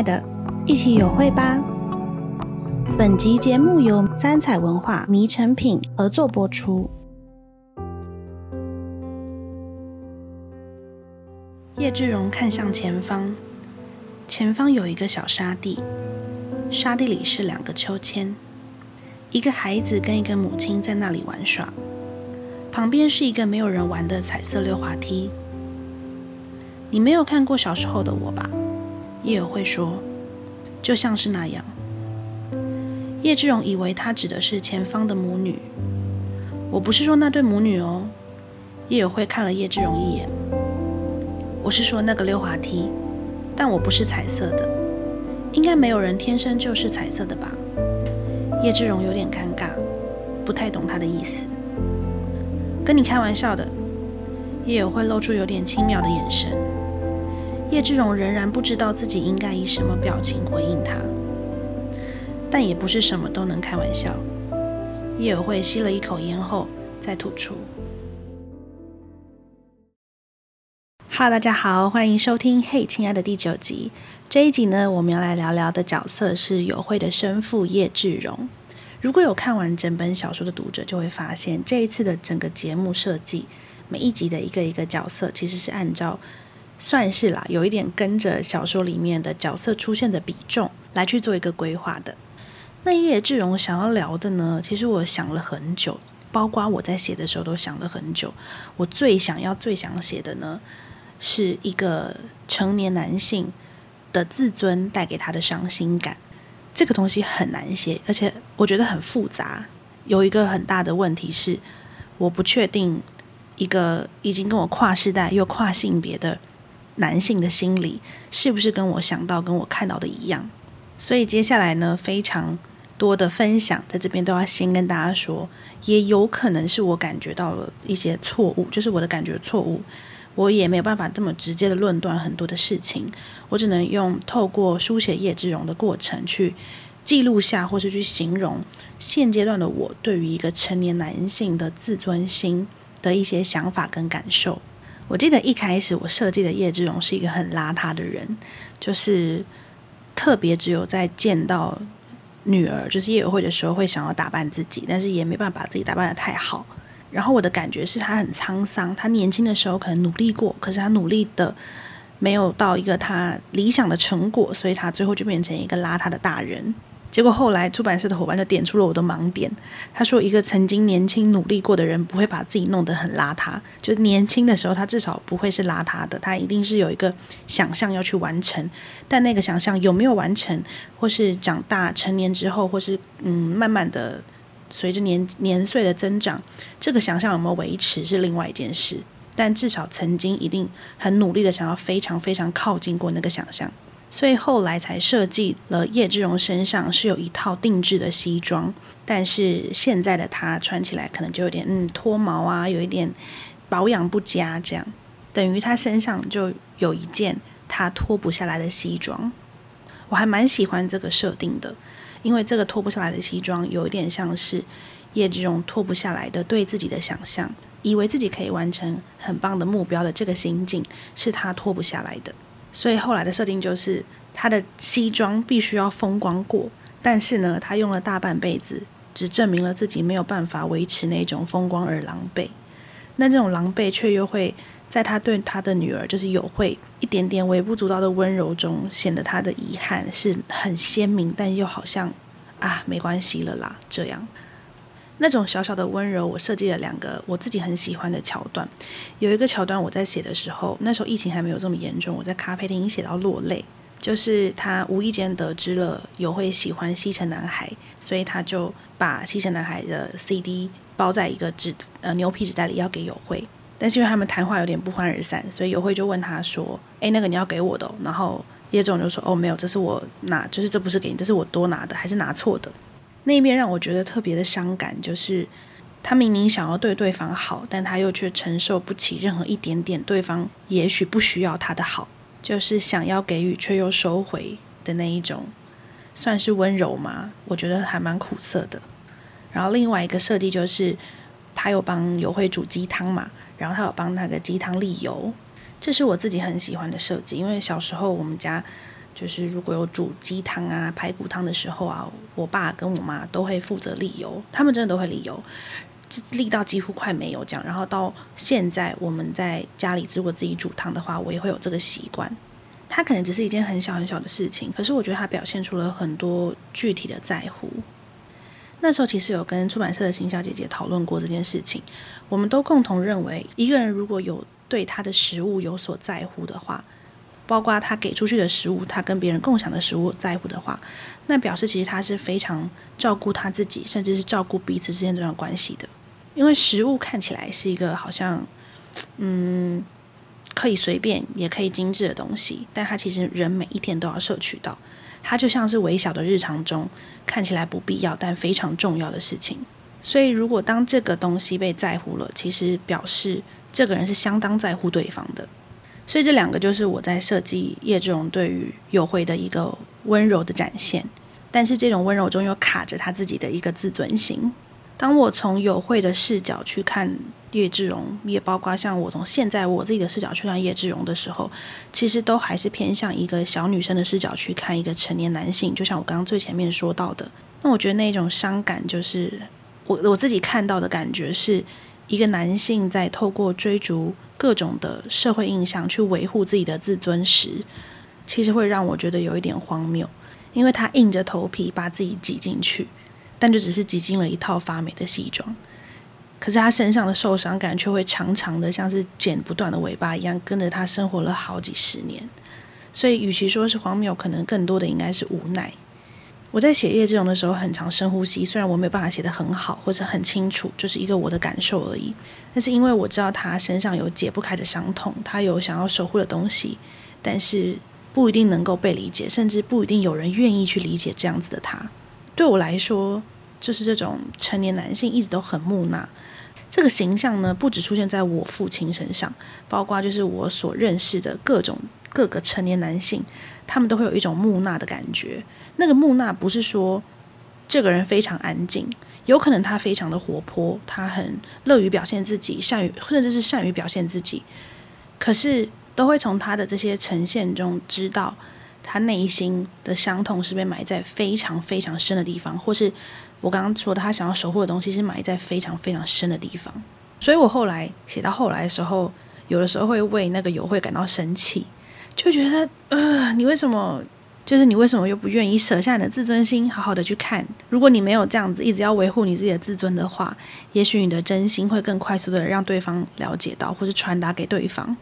爱的，一起有会吧。本集节目由三彩文化迷成品合作播出。叶志荣看向前方，前方有一个小沙地，沙地里是两个秋千，一个孩子跟一个母亲在那里玩耍，旁边是一个没有人玩的彩色溜滑梯。你没有看过小时候的我吧？叶友慧说：“就像是那样。”叶志荣以为他指的是前方的母女。我不是说那对母女哦。叶友慧看了叶志荣一眼。我是说那个溜滑梯，但我不是彩色的。应该没有人天生就是彩色的吧？叶志荣有点尴尬，不太懂他的意思。跟你开玩笑的。叶友慧露出有点轻蔑的眼神。叶志荣仍然不知道自己应该以什么表情回应他，但也不是什么都能开玩笑。叶有会吸了一口烟后再吐出。Hello，大家好，欢迎收听《嘿，亲爱的》第九集。这一集呢，我们要来聊聊的角色是友会的生父叶志荣。如果有看完整本小说的读者，就会发现这一次的整个节目设计，每一集的一个一个角色，其实是按照。算是啦，有一点跟着小说里面的角色出现的比重来去做一个规划的。那叶志荣想要聊的呢，其实我想了很久，包括我在写的时候都想了很久。我最想要、最想写的呢，是一个成年男性的自尊带给他的伤心感。这个东西很难写，而且我觉得很复杂。有一个很大的问题是，我不确定一个已经跟我跨世代又跨性别的。男性的心理是不是跟我想到、跟我看到的一样？所以接下来呢，非常多的分享在这边都要先跟大家说，也有可能是我感觉到了一些错误，就是我的感觉错误，我也没有办法这么直接的论断很多的事情，我只能用透过书写叶之荣的过程去记录下，或是去形容现阶段的我对于一个成年男性的自尊心的一些想法跟感受。我记得一开始我设计的叶志荣是一个很邋遢的人，就是特别只有在见到女儿，就是业委会的时候会想要打扮自己，但是也没办法把自己打扮的太好。然后我的感觉是他很沧桑，他年轻的时候可能努力过，可是他努力的没有到一个他理想的成果，所以他最后就变成一个邋遢的大人。结果后来出版社的伙伴就点出了我的盲点。他说，一个曾经年轻努力过的人不会把自己弄得很邋遢，就年轻的时候他至少不会是邋遢的，他一定是有一个想象要去完成。但那个想象有没有完成，或是长大成年之后，或是嗯慢慢的随着年年岁的增长，这个想象有没有维持是另外一件事。但至少曾经一定很努力的想要非常非常靠近过那个想象。所以后来才设计了叶志荣身上是有一套定制的西装，但是现在的他穿起来可能就有点嗯脱毛啊，有一点保养不佳，这样等于他身上就有一件他脱不下来的西装。我还蛮喜欢这个设定的，因为这个脱不下来的西装有一点像是叶志荣脱不下来的对自己的想象，以为自己可以完成很棒的目标的这个心境是他脱不下来的。所以后来的设定就是，他的西装必须要风光过，但是呢，他用了大半辈子，只证明了自己没有办法维持那种风光而狼狈。那这种狼狈却又会在他对他的女儿，就是有会一点点微不足道的温柔中，显得他的遗憾是很鲜明，但又好像啊，没关系了啦，这样。那种小小的温柔，我设计了两个我自己很喜欢的桥段。有一个桥段，我在写的时候，那时候疫情还没有这么严重，我在咖啡厅写到落泪。就是他无意间得知了有会喜欢西城男孩，所以他就把西城男孩的 CD 包在一个纸呃牛皮纸袋里要给有会。但是因为他们谈话有点不欢而散，所以有会就问他说：“诶，那个你要给我的哦？”然后叶总就说：“哦，没有，这是我拿，就是这不是给你，这是我多拿的，还是拿错的。”那一边让我觉得特别的伤感，就是他明明想要对对方好，但他又却承受不起任何一点点对方也许不需要他的好，就是想要给予却又收回的那一种，算是温柔吗？我觉得还蛮苦涩的。然后另外一个设计就是，他有帮友会煮鸡汤嘛，然后他有帮那个鸡汤沥油，这是我自己很喜欢的设计，因为小时候我们家就是如果有煮鸡汤啊、排骨汤的时候啊，我爸跟我妈都会负责沥油，他们真的都会沥油，沥到几乎快没有这样。然后到现在我们在家里如果自己煮汤的话，我也会有这个习惯。它可能只是一件很小很小的事情，可是我觉得它表现出了很多具体的在乎。那时候其实有跟出版社的行销姐姐讨论过这件事情，我们都共同认为，一个人如果有对他的食物有所在乎的话，包括他给出去的食物，他跟别人共享的食物在乎的话，那表示其实他是非常照顾他自己，甚至是照顾彼此之间这段关系的。因为食物看起来是一个好像，嗯，可以随便也可以精致的东西，但它其实人每一天都要摄取到。它就像是微小的日常中看起来不必要但非常重要的事情，所以如果当这个东西被在乎了，其实表示这个人是相当在乎对方的。所以这两个就是我在设计叶志荣对于友会的一个温柔的展现，但是这种温柔中又卡着他自己的一个自尊心。当我从友会的视角去看叶志荣，也包括像我从现在我自己的视角去看叶志荣的时候，其实都还是偏向一个小女生的视角去看一个成年男性。就像我刚刚最前面说到的，那我觉得那种伤感，就是我我自己看到的感觉，是一个男性在透过追逐各种的社会印象去维护自己的自尊时，其实会让我觉得有一点荒谬，因为他硬着头皮把自己挤进去。但就只是挤进了一套发霉的西装，可是他身上的受伤感却会长长的，像是剪不断的尾巴一样，跟着他生活了好几十年。所以，与其说是荒谬，可能更多的应该是无奈。我在写叶志荣的时候，很常深呼吸，虽然我没有办法写得很好或者很清楚，就是一个我的感受而已。但是因为我知道他身上有解不开的伤痛，他有想要守护的东西，但是不一定能够被理解，甚至不一定有人愿意去理解这样子的他。对我来说，就是这种成年男性一直都很木讷。这个形象呢，不只出现在我父亲身上，包括就是我所认识的各种各个成年男性，他们都会有一种木讷的感觉。那个木讷不是说这个人非常安静，有可能他非常的活泼，他很乐于表现自己，善于甚至是善于表现自己，可是都会从他的这些呈现中知道。他内心的伤痛是被埋在非常非常深的地方，或是我刚刚说的，他想要守护的东西是埋在非常非常深的地方。所以我后来写到后来的时候，有的时候会为那个友会感到生气，就觉得呃，你为什么就是你为什么又不愿意舍下你的自尊心，好好的去看？如果你没有这样子一直要维护你自己的自尊的话，也许你的真心会更快速的让对方了解到，或是传达给对方。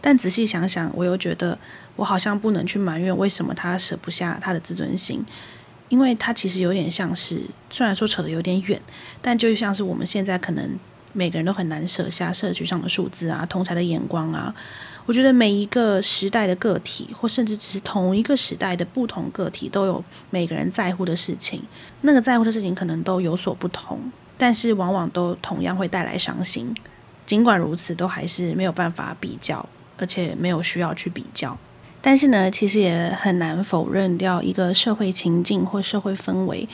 但仔细想想，我又觉得我好像不能去埋怨为什么他舍不下他的自尊心，因为他其实有点像是，虽然说扯得有点远，但就像是我们现在可能每个人都很难舍下社区上的数字啊、同侪的眼光啊。我觉得每一个时代的个体，或甚至只是同一个时代的不同个体，都有每个人在乎的事情。那个在乎的事情可能都有所不同，但是往往都同样会带来伤心。尽管如此，都还是没有办法比较。而且没有需要去比较，但是呢，其实也很难否认掉一个社会情境或社会氛围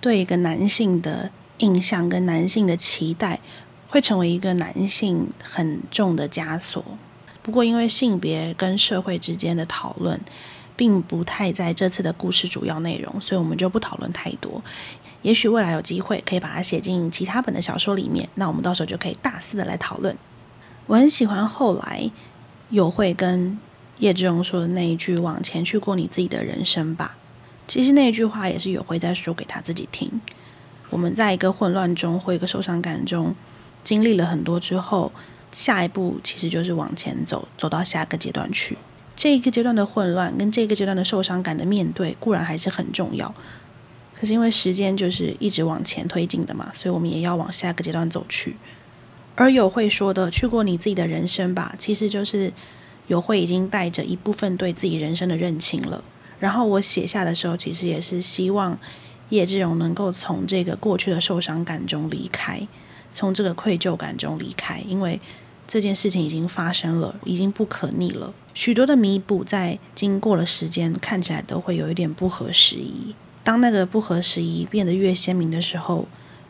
对一个男性的印象跟男性的期待，会成为一个男性很重的枷锁。不过，因为性别跟社会之间的讨论并不太在这次的故事主要内容，所以我们就不讨论太多。也许未来有机会可以把它写进其他本的小说里面，那我们到时候就可以大肆的来讨论。我很喜欢后来。有会跟叶志荣说的那一句“往前去过你自己的人生吧”，其实那句话也是有会在说给他自己听。我们在一个混乱中或一个受伤感中经历了很多之后，下一步其实就是往前走，走到下一个阶段去。这一个阶段的混乱跟这个阶段的受伤感的面对固然还是很重要，可是因为时间就是一直往前推进的嘛，所以我们也要往下个阶段走去。而友会说的“去过你自己的人生吧”，其实就是友会已经带着一部分对自己人生的认清了。然后我写下的时候，其实也是希望叶志荣能够从这个过去的受伤感中离开，从这个愧疚感中离开，因为这件事情已经发生了，已经不可逆了。许多的弥补在经过了时间，看起来都会有一点不合时宜。当那个不合时宜变得越鲜明的时候，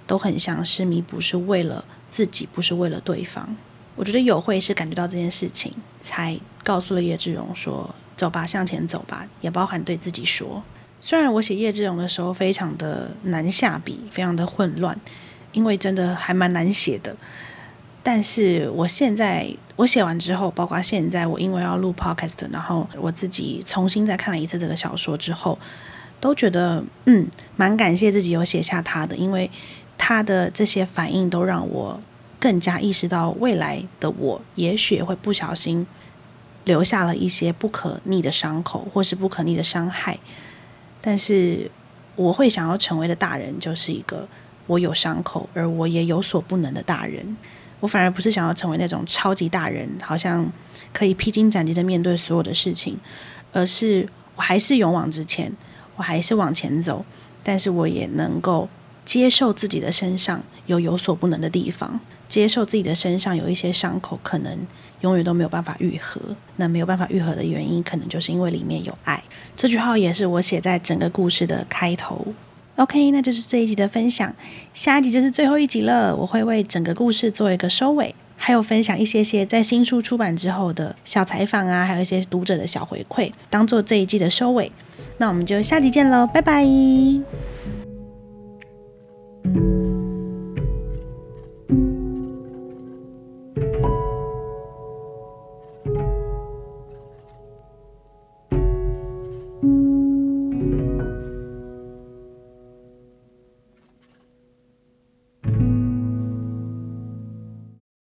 都很像是弥补是为了。自己不是为了对方，我觉得友会是感觉到这件事情，才告诉了叶志荣说走吧，向前走吧，也包含对自己说。虽然我写叶志荣的时候非常的难下笔，非常的混乱，因为真的还蛮难写的。但是我现在我写完之后，包括现在我因为要录 podcast，然后我自己重新再看了一次这个小说之后，都觉得嗯，蛮感谢自己有写下他的，因为他的这些反应都让我更加意识到未来的我，也许会不小心留下了一些不可逆的伤口，或是不可逆的伤害。但是我会想要成为的大人，就是一个我有伤口，而我也有所不能的大人。我反而不是想要成为那种超级大人，好像可以披荆斩棘的面对所有的事情，而是我还是勇往直前，我还是往前走，但是我也能够接受自己的身上有有所不能的地方，接受自己的身上有一些伤口，可能永远都没有办法愈合。那没有办法愈合的原因，可能就是因为里面有爱。这句话也是我写在整个故事的开头。OK，那就是这一集的分享，下一集就是最后一集了。我会为整个故事做一个收尾，还有分享一些些在新书出版之后的小采访啊，还有一些读者的小回馈，当做这一季的收尾。那我们就下集见喽，拜拜。